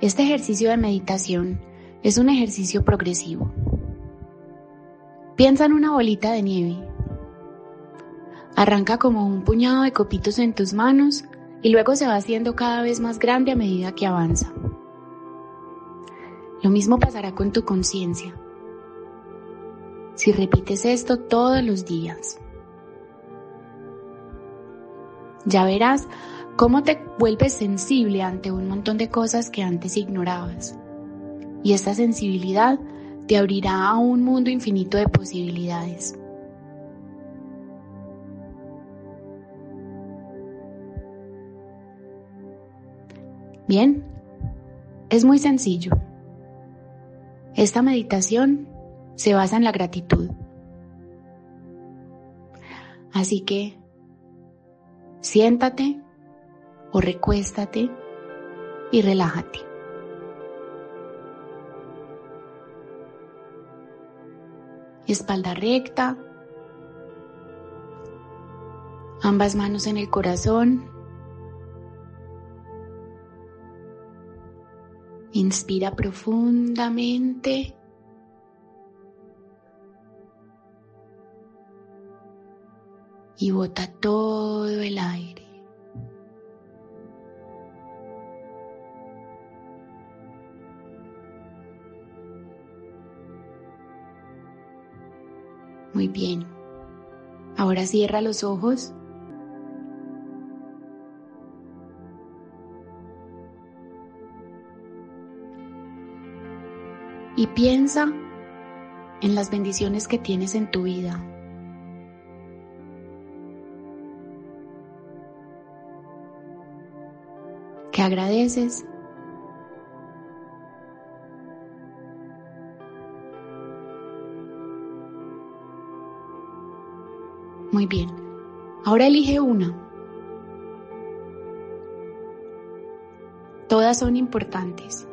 Este ejercicio de meditación es un ejercicio progresivo. Piensa en una bolita de nieve. Arranca como un puñado de copitos en tus manos y luego se va haciendo cada vez más grande a medida que avanza. Lo mismo pasará con tu conciencia. Si repites esto todos los días, ya verás cómo te vuelves sensible ante un montón de cosas que antes ignorabas. Y esta sensibilidad te abrirá a un mundo infinito de posibilidades. Bien, es muy sencillo. Esta meditación se basa en la gratitud. Así que siéntate o recuéstate y relájate. Espalda recta, ambas manos en el corazón. Inspira profundamente. Y bota todo el aire. Muy bien. Ahora cierra los ojos. Y piensa en las bendiciones que tienes en tu vida. Que agradeces Muy bien. Ahora elige una. Todas son importantes.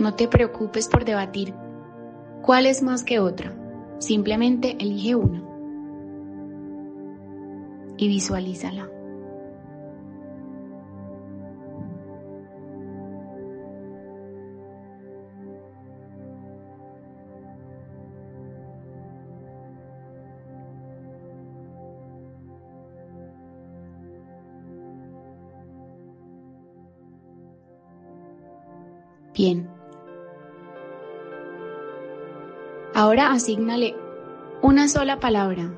No te preocupes por debatir cuál es más que otra. Simplemente elige una. Y visualízala. Bien. Ahora asígnale una sola palabra.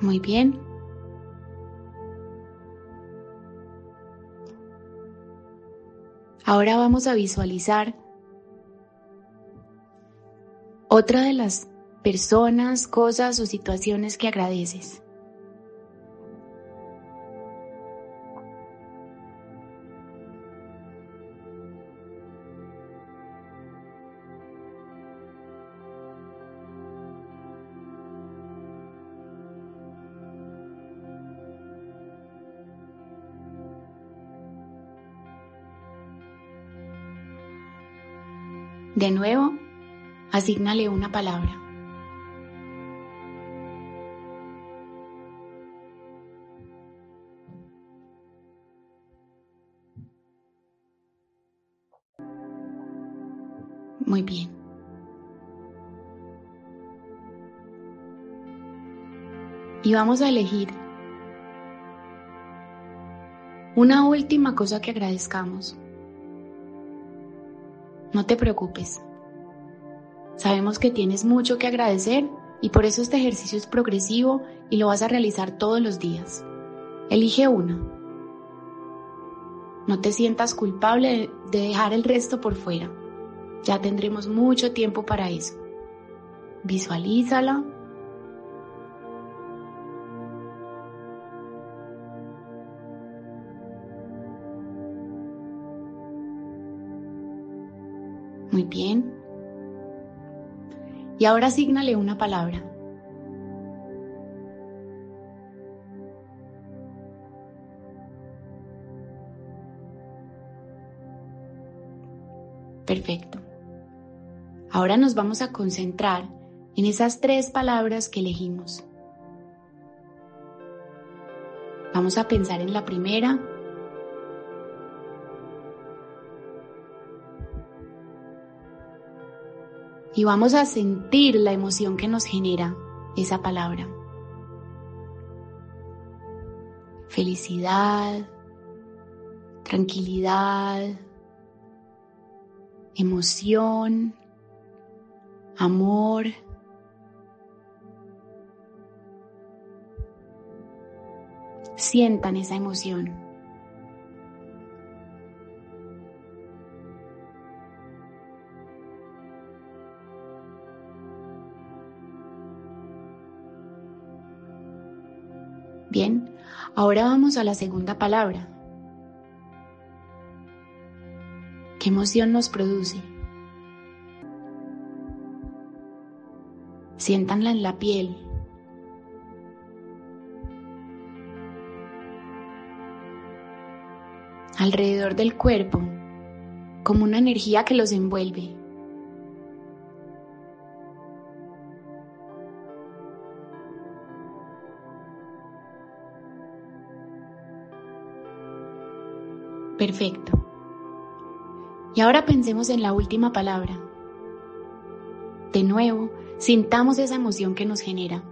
Muy bien. Ahora vamos a visualizar otra de las personas, cosas o situaciones que agradeces. De nuevo, asígnale una palabra. Muy bien. Y vamos a elegir una última cosa que agradezcamos. No te preocupes. Sabemos que tienes mucho que agradecer y por eso este ejercicio es progresivo y lo vas a realizar todos los días. Elige uno. No te sientas culpable de dejar el resto por fuera. Ya tendremos mucho tiempo para eso. Visualízala. Muy bien. Y ahora asignale una palabra. Perfecto. Ahora nos vamos a concentrar en esas tres palabras que elegimos. Vamos a pensar en la primera. Y vamos a sentir la emoción que nos genera esa palabra. Felicidad, tranquilidad, emoción, amor. Sientan esa emoción. Bien, ahora vamos a la segunda palabra. ¿Qué emoción nos produce? Siéntanla en la piel. Alrededor del cuerpo, como una energía que los envuelve. Perfecto. Y ahora pensemos en la última palabra. De nuevo, sintamos esa emoción que nos genera.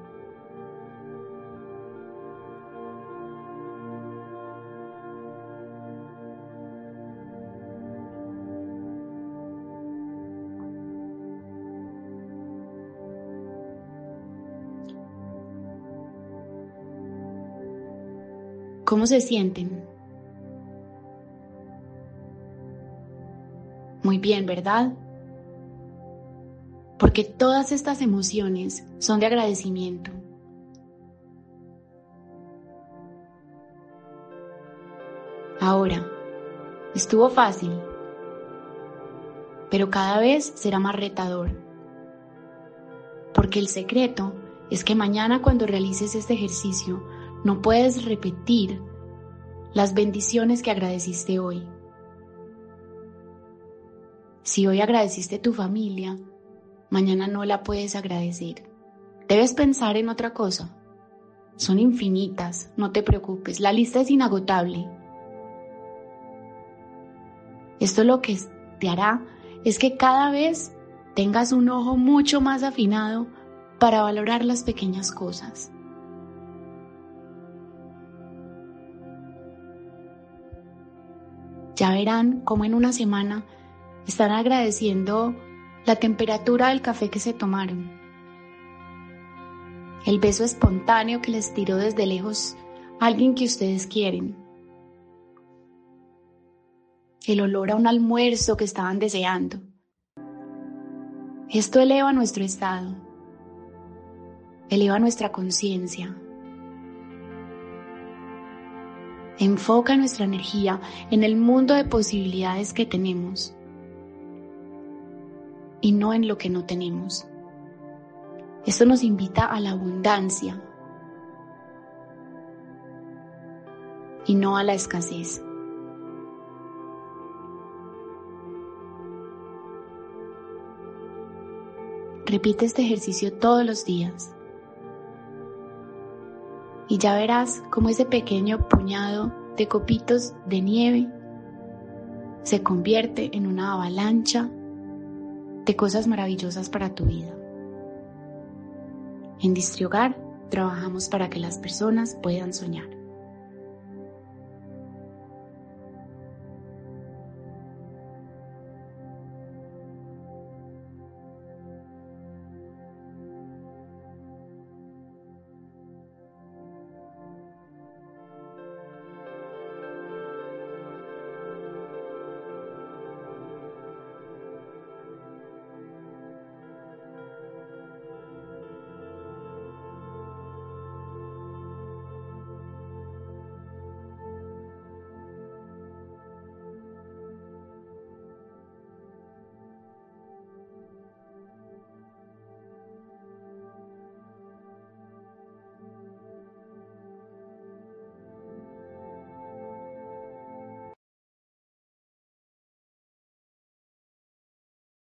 ¿Cómo se sienten? Bien, ¿verdad? Porque todas estas emociones son de agradecimiento. Ahora, estuvo fácil, pero cada vez será más retador. Porque el secreto es que mañana cuando realices este ejercicio no puedes repetir las bendiciones que agradeciste hoy. Si hoy agradeciste tu familia, mañana no la puedes agradecer. Debes pensar en otra cosa. Son infinitas, no te preocupes, la lista es inagotable. Esto lo que te hará es que cada vez tengas un ojo mucho más afinado para valorar las pequeñas cosas. Ya verán cómo en una semana están agradeciendo la temperatura del café que se tomaron, el beso espontáneo que les tiró desde lejos alguien que ustedes quieren, el olor a un almuerzo que estaban deseando. Esto eleva nuestro estado, eleva nuestra conciencia, enfoca nuestra energía en el mundo de posibilidades que tenemos y no en lo que no tenemos. Esto nos invita a la abundancia y no a la escasez. Repite este ejercicio todos los días y ya verás cómo ese pequeño puñado de copitos de nieve se convierte en una avalancha de cosas maravillosas para tu vida. En Distriogar trabajamos para que las personas puedan soñar.